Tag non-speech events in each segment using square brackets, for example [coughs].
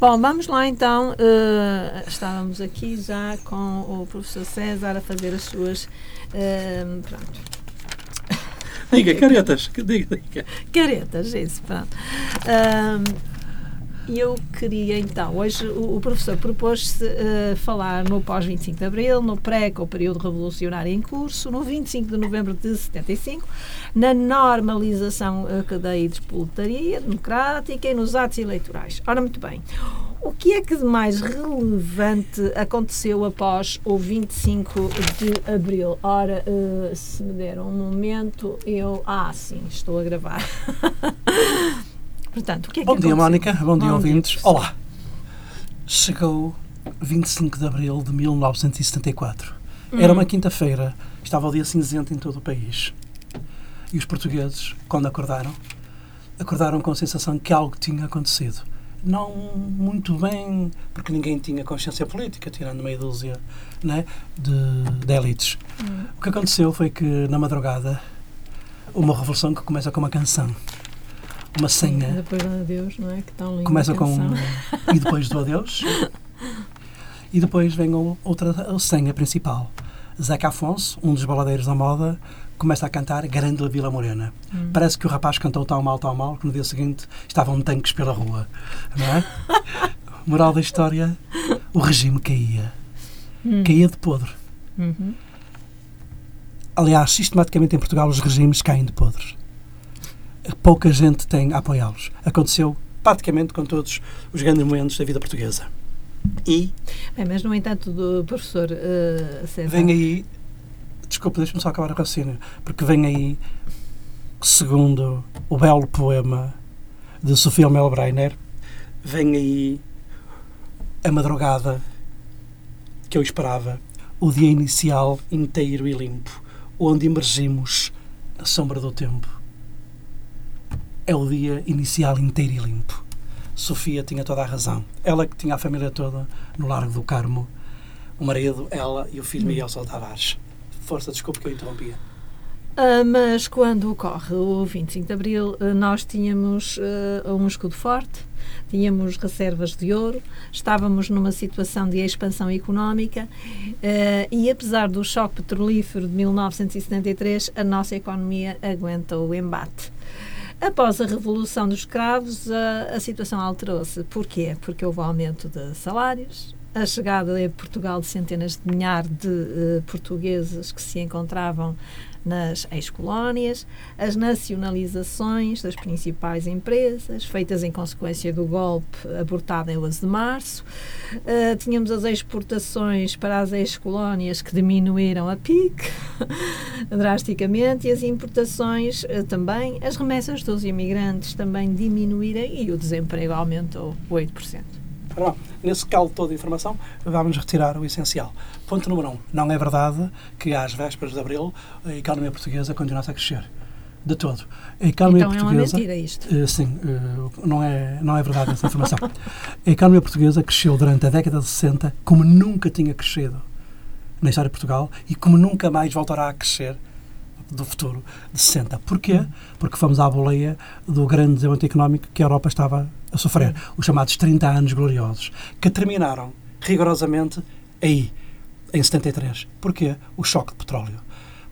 Bom, vamos lá então. Uh, estávamos aqui já com o professor César a fazer as suas. Uh, pronto. Diga, caretas. Diga, diga. Caretas, isso, pronto. Uh, eu queria então, hoje o, o professor propôs-se uh, falar no pós-25 de Abril, no pré, com o período revolucionário em curso, no 25 de novembro de 75, na normalização uh, da despoletaria democrática e nos atos eleitorais. Ora, muito bem. O que é que de mais relevante aconteceu após o 25 de abril? Ora, uh, se me deram um momento, eu. Ah, sim, estou a gravar. [laughs] Portanto, que é Bom que dia? Mónica. Bom dia, Bom ouvintes. dia, Olá. Chegou 25 de abril de 1974. Era Hum. uma quinta-feira. Estava o dia cinzento em todo o país. E os portugueses, quando acordaram, acordaram com a sensação que algo tinha acontecido. Não muito bem, porque ninguém tinha consciência política, tirando meia dúzia né, de, de elites. Hum. O que aconteceu foi que, na madrugada, uma revolução que começa com uma canção. Uma senha. Depois do adeus, não é? Que tão linda Começa com e depois do adeus. E depois vem outra senha principal. Zeca Afonso, um dos baladeiros da moda, começa a cantar Grande Vila Morena. Hum. Parece que o rapaz cantou tão mal, tão mal, que no dia seguinte estavam tanques pela rua. Não é? [laughs] Moral da história: o regime caía. Hum. Caía de podre. Uhum. Aliás, sistematicamente em Portugal os regimes caem de podres. Pouca gente tem a apoiá-los. Aconteceu praticamente com todos os grandes momentos da vida portuguesa. E Bem, mas no entanto, do professor uh, César. vem aí, desculpa, deixa-me só acabar o raciocínio, porque vem aí, segundo o belo poema de Sofia Melbreiner, vem aí a madrugada que eu esperava, o dia inicial inteiro e limpo, onde emergimos na sombra do tempo. É o dia inicial inteiro e limpo. Sofia tinha toda a razão. Ela que tinha a família toda no Largo do Carmo, o marido, ela e o filho Miguel Sol Tavares. Força, desculpe que eu interrompia. Ah, mas quando ocorre o 25 de Abril, ah, nós tínhamos ah, um escudo forte, tínhamos reservas de ouro, estávamos numa situação de expansão económica e, apesar do choque petrolífero de 1973, a nossa economia aguenta o embate. Após a Revolução dos Escravos, a, a situação alterou-se. Porquê? Porque houve aumento de salários, a chegada a Portugal de centenas de milhares de eh, portugueses que se encontravam nas ex-colónias, as nacionalizações das principais empresas, feitas em consequência do golpe abortado em 11 de março. Uh, tínhamos as exportações para as ex-colónias que diminuíram a pique [laughs] drasticamente e as importações uh, também, as remessas dos imigrantes também diminuíram e o desemprego aumentou 8%. Nesse caldo todo de informação, vamos retirar o essencial. Ponto número um. Não é verdade que às vésperas de Abril a economia portuguesa continuasse a crescer. De todo. A economia Então é uma portuguesa... mentira isto. Eh, sim, eh, não, é, não é verdade essa informação. [laughs] a economia portuguesa cresceu durante a década de 60 como nunca tinha crescido na história de Portugal e como nunca mais voltará a crescer do futuro de 60. Porquê? Porque fomos à boleia do grande desenvolvimento económico que a Europa estava a sofrer. Os chamados 30 anos gloriosos, que terminaram rigorosamente aí, em 73. Porquê? O choque de petróleo.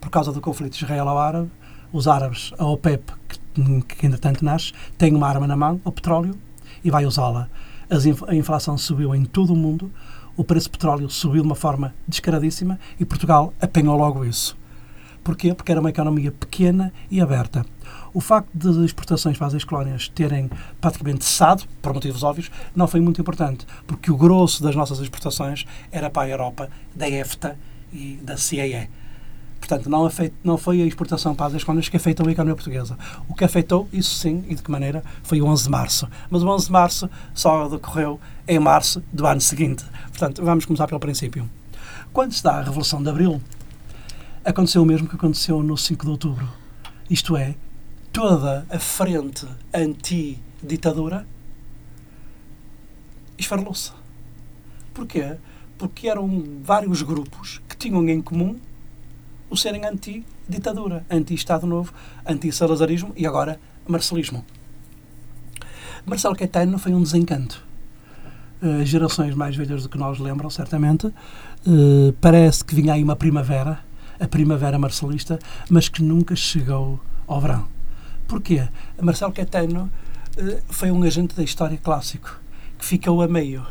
Por causa do conflito israelo-árabe, os árabes, a OPEP, que, que entretanto nasce, tem uma arma na mão, o petróleo, e vai usá-la. Inf- A inflação subiu em todo o mundo, o preço do petróleo subiu de uma forma descaradíssima e Portugal apanhou logo isso. Porquê? Porque era uma economia pequena e aberta. O facto de exportações para as ex-colónias terem praticamente cessado, por motivos óbvios, não foi muito importante, porque o grosso das nossas exportações era para a Europa, da EFTA e da CEE. Portanto, não, afet, não foi a exportação para as ex-colónias que afetou a economia portuguesa. O que afetou, isso sim, e de que maneira, foi o 11 de março. Mas o 11 de março só decorreu em março do ano seguinte. Portanto, vamos começar pelo princípio. Quando se dá a Revolução de Abril, aconteceu o mesmo que aconteceu no 5 de outubro. Isto é, toda a frente anti-ditadura esfarelou-se. Porquê? Porque eram vários grupos que tinham em comum o serem anti-ditadura, anti-Estado Novo, anti-salazarismo e agora marcelismo. Marcelo Caetano foi um desencanto. uh, gerações mais velhas do que nós lembram, certamente, uh, parece que vinha aí uma primavera, a primavera marcelista, mas que nunca chegou ao verão. Porquê? Marcelo Caetano uh, foi um agente da história clássico, que ficou a meio.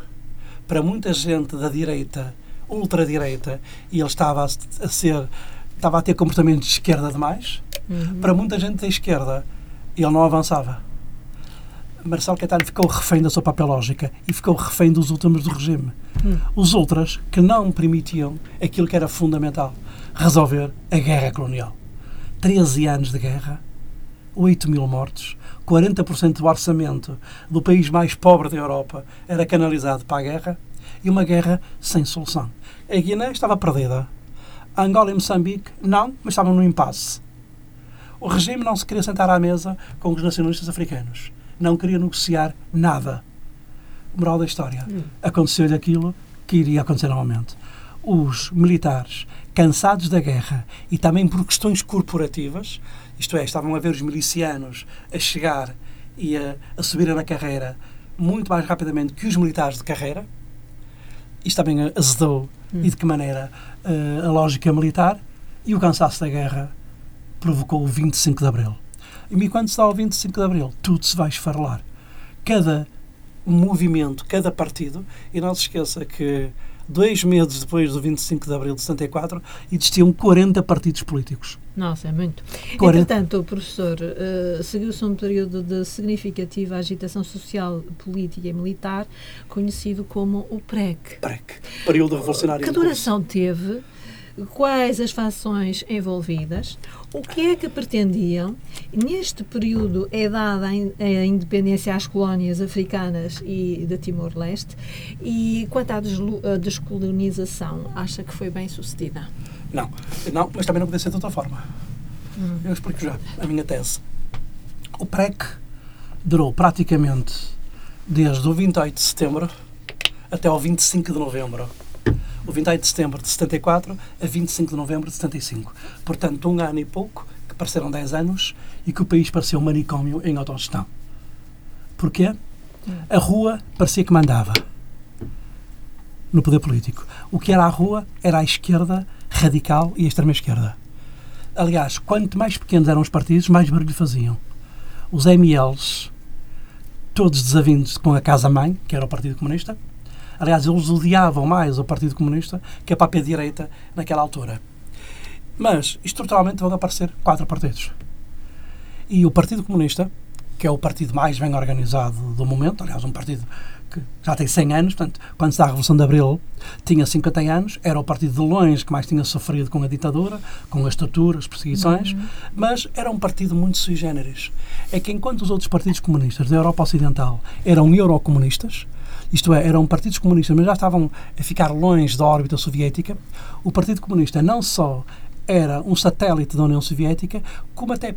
Para muita gente da direita, ultradireita, e ele estava a, ser estava a ter comportamento de esquerda demais. Uhum. Para muita gente da esquerda, ele não avançava. Marcelo Caetano ficou refém da sua papelógica e ficou refém dos últimos do regime. Hum. Os outros que não permitiam aquilo que era fundamental, resolver a guerra colonial. 13 anos de guerra, 8 mil mortos, 40% do orçamento do país mais pobre da Europa era canalizado para a guerra e uma guerra sem solução. A Guiné estava perdida. A Angola e Moçambique, não, mas estavam no impasse. O regime não se queria sentar à mesa com os nacionalistas africanos não queria negociar nada. Moral da história. Hum. Aconteceu-lhe aquilo que iria acontecer novamente. Os militares, cansados da guerra e também por questões corporativas, isto é, estavam a ver os milicianos a chegar e a, a subir na carreira muito mais rapidamente que os militares de carreira. Isto também azedou, hum. e de que maneira, uh, a lógica militar. E o cansaço da guerra provocou o 25 de Abril. E quando se dá ao 25 de Abril, tudo se vai esfarelar. Cada movimento, cada partido, e não se esqueça que dois meses depois do 25 de Abril de 74, existiam 40 partidos políticos. Nossa, é muito. 40. Entretanto, professor uh, seguiu-se um período de significativa agitação social, política e militar, conhecido como o PREC. PREC, período revolucionário. Que duração teve? quais as fações envolvidas, o que é que pretendiam. Neste período é dada a independência às colónias africanas e de Timor-Leste e quanto à descolonização, acha que foi bem sucedida? Não, não mas também não podia ser de outra forma. Hum. Eu explico já a minha tese. O PREC durou praticamente desde o 28 de setembro até o 25 de novembro o 28 de setembro de 74 a 25 de novembro de 75. Portanto, um ano e pouco, que pareceram 10 anos, e que o país pareceu um manicômio em autogestão. Porquê? A rua parecia que mandava no poder político. O que era a rua era a esquerda radical e a extrema-esquerda. Aliás, quanto mais pequenos eram os partidos, mais barulho faziam. Os MLs, todos desavindos com a Casa-Mãe, que era o Partido Comunista, Aliás, eles odiavam mais o Partido Comunista que a própria direita naquela altura. Mas, estruturalmente, vão aparecer quatro partidos. E o Partido Comunista, que é o partido mais bem organizado do momento, aliás, um partido que já tem 100 anos, portanto, quando se dá a Revolução de Abril, tinha 50 anos, era o partido de longe que mais tinha sofrido com a ditadura, com as torturas, as perseguições, uhum. mas era um partido muito sui generis. É que enquanto os outros partidos comunistas da Europa Ocidental eram eurocomunistas, isto é, eram partidos comunistas, mas já estavam a ficar longe da órbita soviética. O Partido Comunista não só era um satélite da União Soviética, como até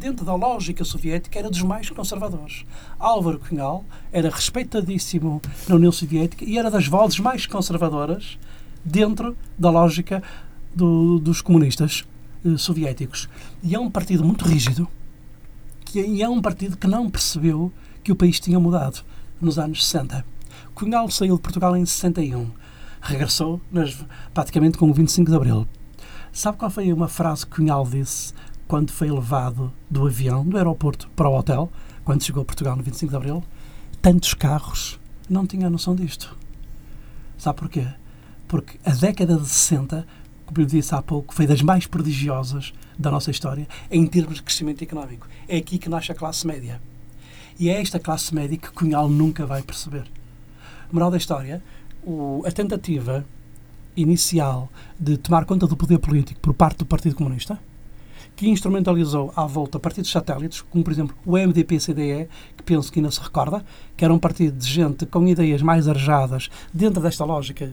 dentro da lógica soviética era dos mais conservadores. Álvaro Cunhal era respeitadíssimo na União Soviética e era das vozes mais conservadoras dentro da lógica do, dos comunistas eh, soviéticos. E é um partido muito rígido que, e é um partido que não percebeu que o país tinha mudado nos anos 60. Cunhal saiu de Portugal em 61. Regressou nas, praticamente com o 25 de Abril. Sabe qual foi uma frase que Cunhal disse quando foi levado do avião, do aeroporto, para o hotel, quando chegou a Portugal no 25 de Abril? Tantos carros. Não tinha noção disto. Sabe porquê? Porque a década de 60, como eu disse há pouco, foi das mais prodigiosas da nossa história em termos de crescimento económico. É aqui que nasce a classe média. E é esta classe média que Cunhal nunca vai perceber. Moral da história, o, a tentativa inicial de tomar conta do poder político por parte do Partido Comunista, que instrumentalizou à volta partidos satélites, como por exemplo o MDP-CDE, que penso que ainda se recorda, que era um partido de gente com ideias mais arejadas dentro desta lógica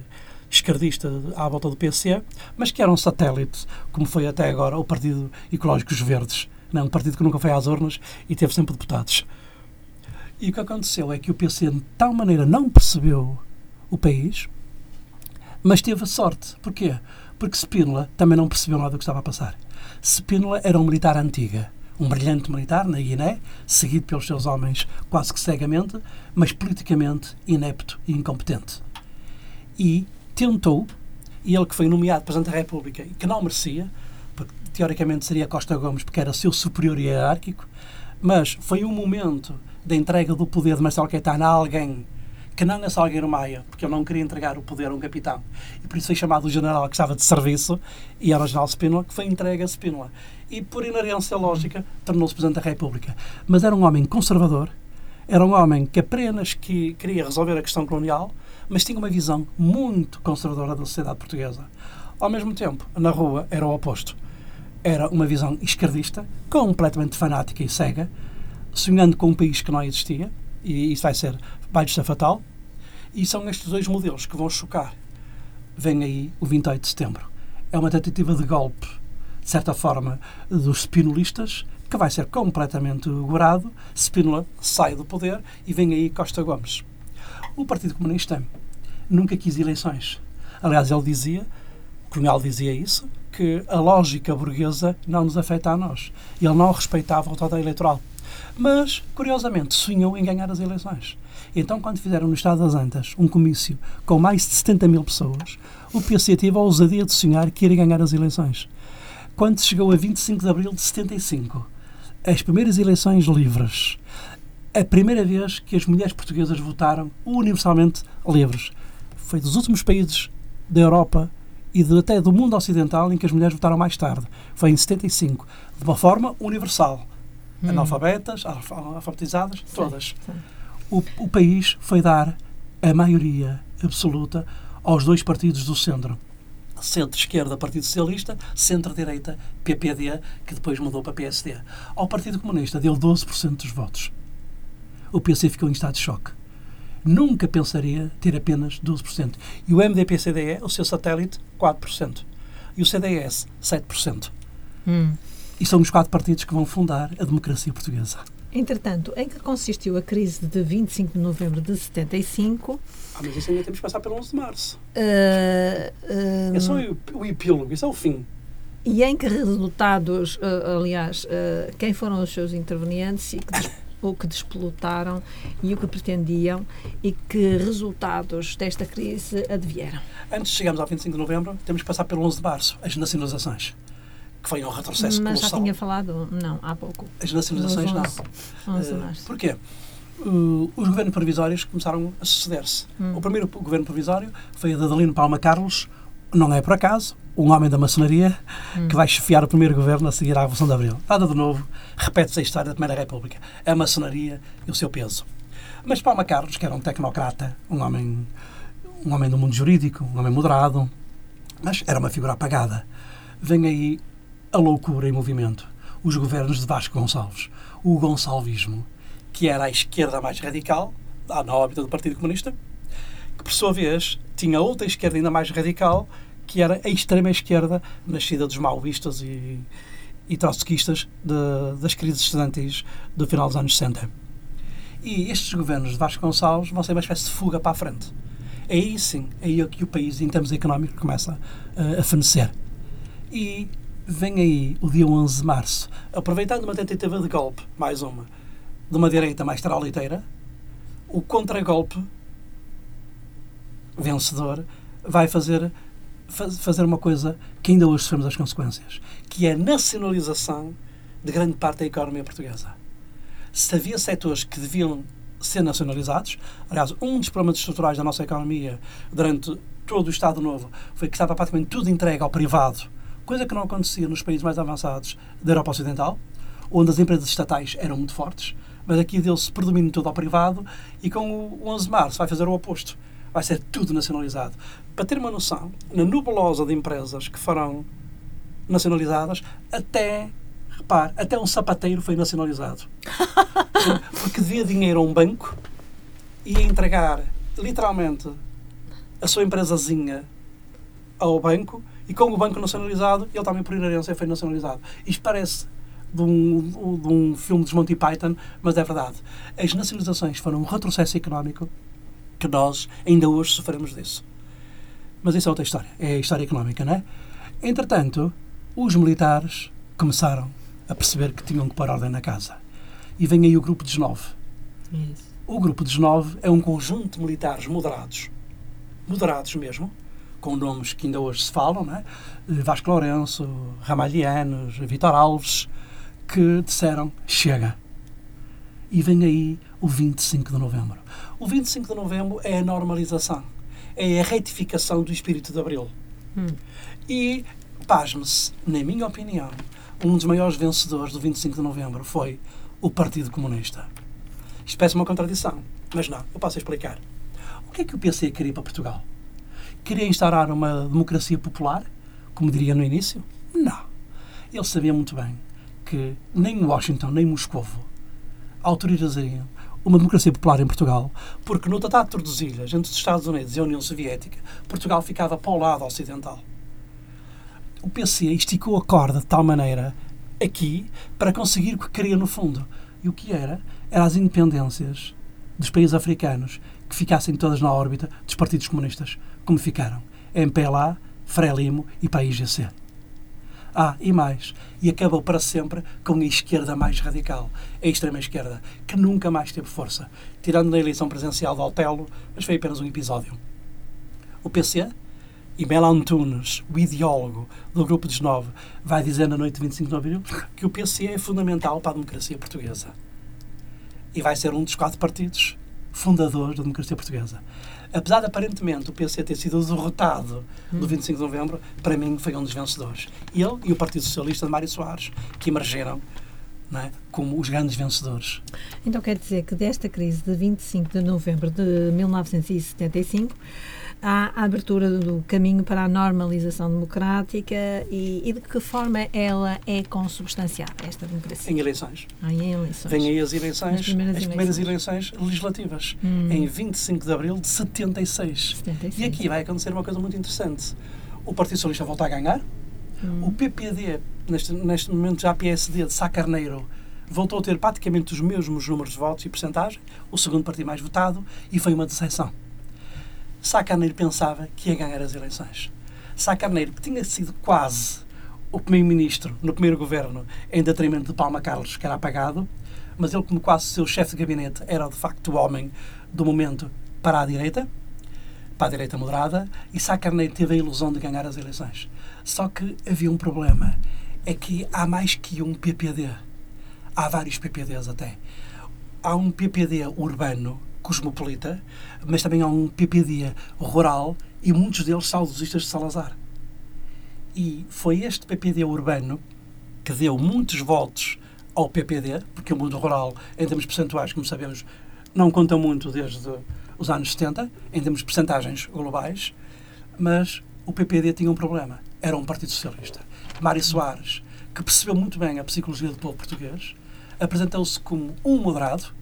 esquerdista à volta do PC, mas que era um satélite, como foi até agora o Partido Ecológicos Verdes, não, um partido que nunca foi às urnas e teve sempre deputados. E o que aconteceu é que o PC de tal maneira não percebeu o país, mas teve sorte. Porquê? Porque Spínola também não percebeu nada do que estava a passar. Spínola era um militar antiga, um brilhante militar na Guiné, seguido pelos seus homens quase que cegamente, mas politicamente inepto e incompetente. E tentou, e ele que foi nomeado Presidente da República e que não merecia, porque teoricamente seria Costa Gomes, porque era seu superior hierárquico, mas foi um momento da entrega do poder de Marcelo Caetano a alguém que não é Salgueiro Maia, porque eu não queria entregar o poder a um capitão. E por isso foi chamado o general que estava de serviço, e era o general Spínola, que foi entregue a Spínola. E por inerência lógica, tornou-se Presidente da República. Mas era um homem conservador, era um homem que apenas que queria resolver a questão colonial, mas tinha uma visão muito conservadora da sociedade portuguesa. Ao mesmo tempo, na rua era o oposto. Era uma visão esquerdista, completamente fanática e cega, sonhando com um país que não existia, e isso vai ser vai ser fatal. E são estes dois modelos que vão chocar. Vem aí o 28 de setembro. É uma tentativa de golpe, de certa forma, dos spinolistas, que vai ser completamente gorado. Spínola sai do poder e vem aí Costa Gomes. O Partido Comunista nunca quis eleições. Aliás, ele dizia, Cunhal dizia isso, que a lógica burguesa não nos afeta a nós. Ele não respeitava o total eleitoral. Mas, curiosamente, sonhou em ganhar as eleições. Então, quando fizeram no Estado das Antas um comício com mais de 70 mil pessoas, o PC teve a ousadia de sonhar que iria ganhar as eleições. Quando chegou a 25 de abril de 75, as primeiras eleições livres, a primeira vez que as mulheres portuguesas votaram universalmente livres, foi dos últimos países da Europa e de, até do mundo ocidental em que as mulheres votaram mais tarde. Foi em 75, de uma forma universal hum. analfabetas, alfabetizadas, todas. Sim, sim. O, o país foi dar a maioria absoluta aos dois partidos do centro. Centro-esquerda, Partido Socialista, centro-direita, PPD, que depois mudou para PSD. Ao Partido Comunista deu 12% dos votos. O PC ficou em estado de choque. Nunca pensaria ter apenas 12%. E o MDP-CDE, o seu satélite, 4%. E o CDS, 7%. Hum. E são os quatro partidos que vão fundar a democracia portuguesa. Entretanto, em que consistiu a crise de 25 de novembro de 75? Ah, mas isso ainda temos que passar pelo 11 de março. Uh, uh, é só o, epílogo, isso é o fim. E em que resultados, uh, aliás, uh, quem foram os seus intervenientes e que o [coughs] que despolutaram e o que pretendiam e que resultados desta crise advieram? Antes de chegarmos ao 25 de novembro, temos que passar pelo 11 de março, as nacionalizações que foi um retrocesso Mas colossal. já tinha falado, não, há pouco. As nacionalizações não. 11 uh, porquê? Uh, os governos provisórios começaram a suceder-se. Hum. O primeiro governo provisório foi o de Adelino Palma Carlos, não é por acaso, um homem da maçonaria hum. que vai chefiar o primeiro governo a seguir à Revolução de Abril. Nada de novo, repete-se a história da Primeira República. A maçonaria e o seu peso. Mas Palma Carlos, que era um tecnocrata, um homem, um homem do mundo jurídico, um homem moderado, mas era uma figura apagada. Vem aí a loucura em movimento. Os governos de Vasco Gonçalves. O gonçalvismo, que era a esquerda mais radical, na órbita do Partido Comunista, que por sua vez tinha outra esquerda ainda mais radical, que era a extrema esquerda, nascida dos maoístas e, e trotskistas de, das crises estudantis do final dos anos 60. E estes governos de Vasco Gonçalves vão ser uma espécie de fuga para a frente. É aí sim, é aí que o país, em termos económicos, começa uh, a fenecer. E vem aí o dia 11 de março, aproveitando uma tentativa de golpe, mais uma, de uma direita mais traliteira, o contragolpe vencedor vai fazer faz, fazer uma coisa que ainda hoje sabemos as consequências, que é a nacionalização de grande parte da economia portuguesa. Se havia setores que deviam ser nacionalizados, aliás, um dos problemas estruturais da nossa economia durante todo o Estado Novo foi que estava praticamente tudo entregue ao privado coisa que não acontecia nos países mais avançados da Europa Ocidental, onde as empresas estatais eram muito fortes, mas aqui deu-se predomínio todo ao privado e com o 11 de março vai fazer o oposto. Vai ser tudo nacionalizado. Para ter uma noção, na nebulosa de empresas que farão nacionalizadas, até, repare, até um sapateiro foi nacionalizado. [laughs] Porque devia dinheiro a um banco e ia entregar, literalmente, a sua empresazinha ao banco e com o banco nacionalizado, ele também, por inerência, foi nacionalizado. Isto parece de um, de um filme dos Monty Python, mas é verdade. As nacionalizações foram um retrocesso económico que nós ainda hoje sofremos disso. Mas isso é outra história. É a história económica, não é? Entretanto, os militares começaram a perceber que tinham que pôr ordem na casa. E vem aí o grupo dos nove. Isso. O grupo dos nove é um conjunto de militares moderados, moderados mesmo, com nomes que ainda hoje se falam, não é? Vasco Lourenço, Ramalhianos, Vitor Alves, que disseram chega. E vem aí o 25 de novembro. O 25 de novembro é a normalização, é a retificação do espírito de Abril. Hum. E, pasme-se, na minha opinião, um dos maiores vencedores do 25 de novembro foi o Partido Comunista. Isto parece uma contradição, mas não, eu posso explicar. O que é que o PC queria para Portugal? Queria instaurar uma democracia popular, como diria no início? Não. Ele sabia muito bem que nem Washington nem Moscovo autorizariam uma democracia popular em Portugal, porque no Tratado de Tordesilhas entre os Estados Unidos e a União Soviética, Portugal ficava para o lado ocidental. O PC esticou a corda de tal maneira aqui para conseguir o que queria no fundo. E o que era? Eram as independências dos países africanos que ficassem todas na órbita dos partidos comunistas, como ficaram MPLA, Frelimo e PAIGC. Ah, e mais, e acabou para sempre com a esquerda mais radical, a extrema-esquerda, que nunca mais teve força, tirando na eleição presidencial de Altelo, mas foi apenas um episódio. O PC e Melo Antunes, o ideólogo do Grupo dos Nove, vai dizer na noite de 25 de abril que o PC é fundamental para a democracia portuguesa. E vai ser um dos quatro partidos fundadores da democracia portuguesa. Apesar de aparentemente o PC ter sido derrotado no 25 de novembro, para mim foi um dos vencedores. Ele e o Partido Socialista de Mário Soares, que emergeram é, como os grandes vencedores. Então quer dizer que desta crise de 25 de novembro de 1975 há a abertura do caminho para a normalização democrática e, e de que forma ela é consubstanciada, esta democracia? Em eleições. Ah, em eleições. Vêm aí as eleições, As primeiras as primeiras eleições. eleições legislativas, Hum. em 25 de abril de 76. 76. E aqui vai acontecer uma coisa muito interessante. O Partido Socialista volta a ganhar, Hum. o PPD, neste, neste momento já PSD de Sá Carneiro, voltou a ter praticamente os mesmos números de votos e porcentagem, o segundo partido mais votado, e foi uma decepção. Sá Carneiro pensava que ia ganhar as eleições. Sá Carneiro, que tinha sido quase o primeiro-ministro no primeiro governo, em detrimento de Palma Carlos, que era apagado, mas ele, como quase seu chefe de gabinete, era de facto o homem do momento para a direita, para a direita moderada, e Sá Carneiro teve a ilusão de ganhar as eleições. Só que havia um problema, é que há mais que um PPD. Há vários PPDs até. Há um PPD urbano, cosmopolita, mas também há um PPD rural e muitos deles saudosistas de Salazar. E foi este PPD urbano que deu muitos votos ao PPD, porque o mundo rural, em termos percentuais, como sabemos, não conta muito desde os anos 70, em termos de percentagens globais, mas o PPD tinha um problema. Era um partido socialista. Mário Soares, que percebeu muito bem a psicologia do povo português, apresentou-se como um moderado,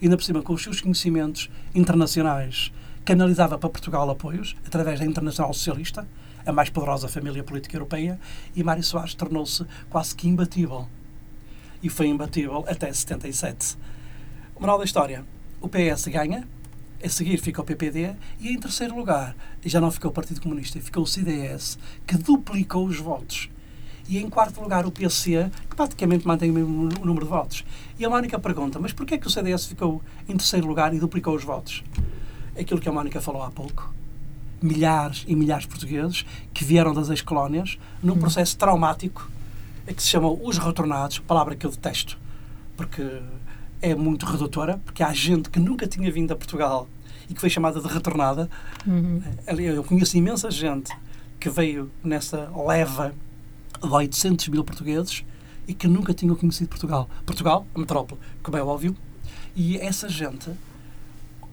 e ainda por cima com os seus conhecimentos internacionais, canalizava para Portugal apoios, através da Internacional Socialista, a mais poderosa família política europeia, e Mário Soares tornou-se quase que imbatível. E foi imbatível até 77. Moral da história, o PS ganha, a seguir fica o PPD, e em terceiro lugar, já não ficou o Partido Comunista, ficou o CDS, que duplicou os votos. E em quarto lugar o PC, que praticamente mantém o mesmo número de votos. E a Mónica pergunta, mas porquê é que o CDS ficou em terceiro lugar e duplicou os votos? Aquilo que a Mónica falou há pouco. Milhares e milhares de portugueses que vieram das ex-colónias num processo traumático que se chama os retornados, palavra que eu detesto, porque é muito redutora, porque há gente que nunca tinha vindo a Portugal e que foi chamada de retornada. Uhum. Ali Eu conheço imensa gente que veio nessa leva de 800 mil portugueses e que nunca tinham conhecido Portugal. Portugal, a metrópole, como é óbvio, e essa gente,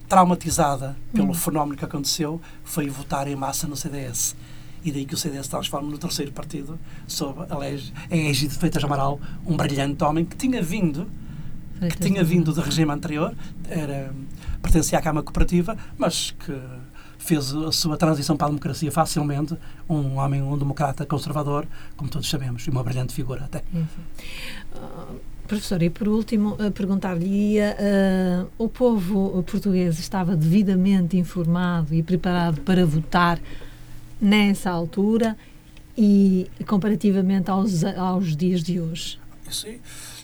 traumatizada pelo fenómeno que aconteceu, foi votar em massa no CDS. E daí que o CDS transforma no terceiro partido, sob a lege- a égide de Freitas Amaral, um brilhante homem que tinha vindo que tinha vindo do regime anterior, era, pertencia à Câmara Cooperativa, mas que fez a sua transição para a democracia facilmente, um homem, um democrata conservador, como todos sabemos, e uma brilhante figura até. Professor, e por último, eh, perguntar-lhe: eh, o povo português estava devidamente informado e preparado para votar nessa altura e comparativamente aos, aos dias de hoje? Isso,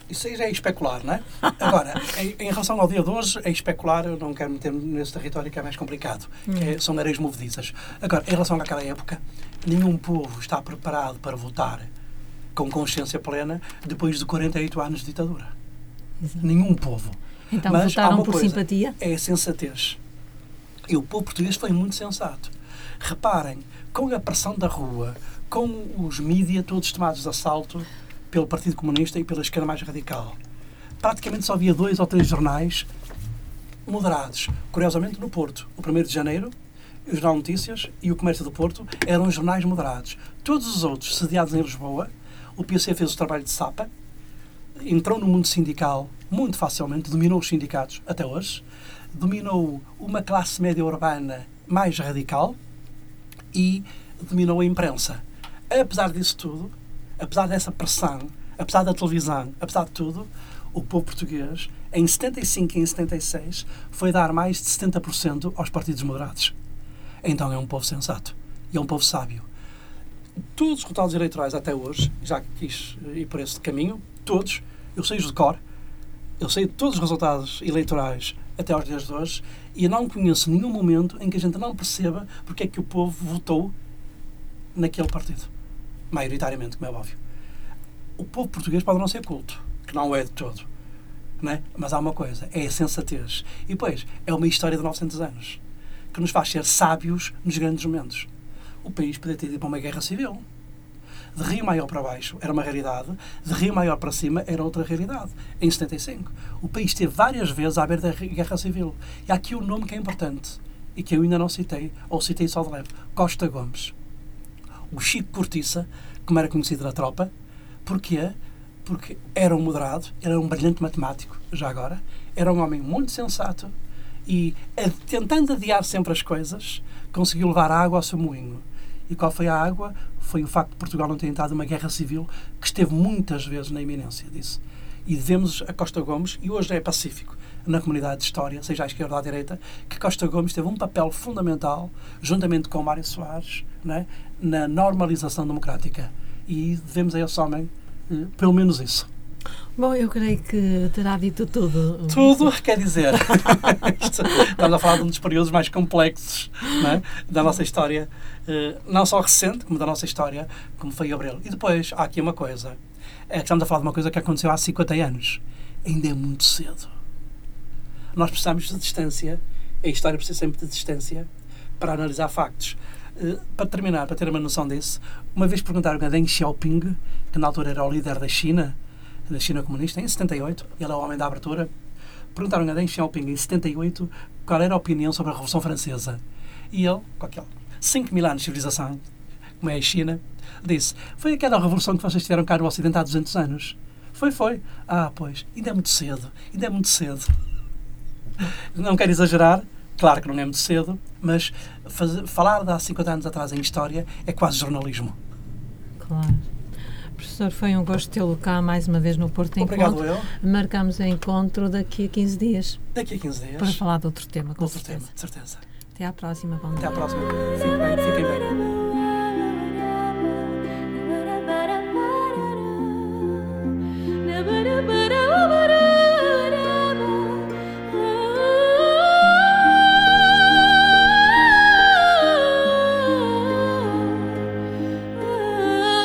isso aí já é especular, não é? Agora, em, em, relação ao dia de hoje, é especular, eu não quero meter-me nesse território que é mais complicado, hum. que é, são areias movedizas. Agora, em relação àquela época, nenhum povo está preparado para votar com consciência plena depois de 48 anos de ditadura. Exato. Nenhum povo. Então Mas votaram por simpatia? É a sensatez. E o povo português foi muito sensato. Reparem, com a pressão da rua, com os mídias todos tomados de assalto pelo Partido Comunista e pela esquerda mais radical, praticamente só havia dois ou três jornais moderados. Curiosamente, no Porto, o 1 de Janeiro, o Jornal Notícias e o Comércio do Porto eram jornais moderados. Todos os outros, sediados em Lisboa, o PC fez o trabalho de sapa, entrou no mundo sindical muito facilmente, dominou os sindicatos até hoje, dominou uma classe média urbana mais radical e dominou a imprensa. Apesar disso tudo, apesar dessa pressão, apesar da televisão, apesar de tudo, o povo português, em 75 e em 76, foi dar mais de 70% aos partidos moderados. Então é um povo sensato e é um povo sábio. Todos os resultados eleitorais até hoje, já que quis ir por esse caminho, todos, eu sei de cor, eu sei todos os resultados eleitorais até aos dias de hoje e não conheço nenhum momento em que a gente não perceba porque é que o povo votou naquele partido. Maioritariamente, como é óbvio. O povo português pode não ser culto, que não é de todo. É? Mas há uma coisa, é a sensatez. E depois, é uma história de 900 anos que nos faz ser sábios nos grandes momentos. O país poderia ter ido para uma guerra civil de Rio Maior para baixo era uma realidade, de Rio Maior para cima era outra realidade. Em 75. O país esteve várias vezes à beira da Guerra Civil. E há aqui um nome que é importante e que eu ainda não citei, ou citei só de leve: Costa Gomes. O Chico Cortiça, como era conhecido na tropa, porquê? Porque era um moderado, era um brilhante matemático, já agora, era um homem muito sensato e, tentando adiar sempre as coisas, conseguiu levar água ao seu moinho e qual foi a água? Foi o facto de Portugal não ter entrado numa guerra civil que esteve muitas vezes na iminência disso. E devemos a Costa Gomes, e hoje é pacífico na comunidade de história, seja à esquerda ou à direita, que Costa Gomes teve um papel fundamental, juntamente com Mário Soares, né, na normalização democrática. E devemos a esse homem eh, pelo menos isso. Bom, eu creio que terá dito tudo. Tudo, quer dizer. [laughs] estamos a falar de um dos períodos mais complexos é? da nossa história, eh, não só recente, como da nossa história, como foi Abril. E depois, há aqui uma coisa. É que estamos a falar de uma coisa que aconteceu há 50 anos. Ainda é muito cedo. Nós precisamos de distância, a história precisa sempre de distância para analisar factos. Uh, para terminar, para ter uma noção disso, uma vez perguntaram a Deng Xiaoping, que na altura era o líder da China, da China comunista, em 78, ele é o homem da abertura, perguntaram a Deng Xiaoping em 78 qual era a opinião sobre a Revolução Francesa. E ele, com aquele 5 mil anos de civilização, como é a China, disse: Foi aquela revolução que vocês tiveram cá no Ocidente há 200 anos. Foi, foi. Ah, pois, ainda é muito cedo, ainda é muito cedo. Não quero exagerar, claro que não é muito cedo, mas fazer, falar de há 50 anos atrás em história é quase jornalismo. Claro. Professor, foi um gosto tê-lo cá mais uma vez no Porto Obrigado, Encontro. Eu. Marcamos o encontro daqui a 15 dias. Daqui a 15 dias. Para falar de outro tema, com outro certeza. tema, de certeza. Até à próxima. Bom Até à próxima. Fiquem bem. Fiquem bem.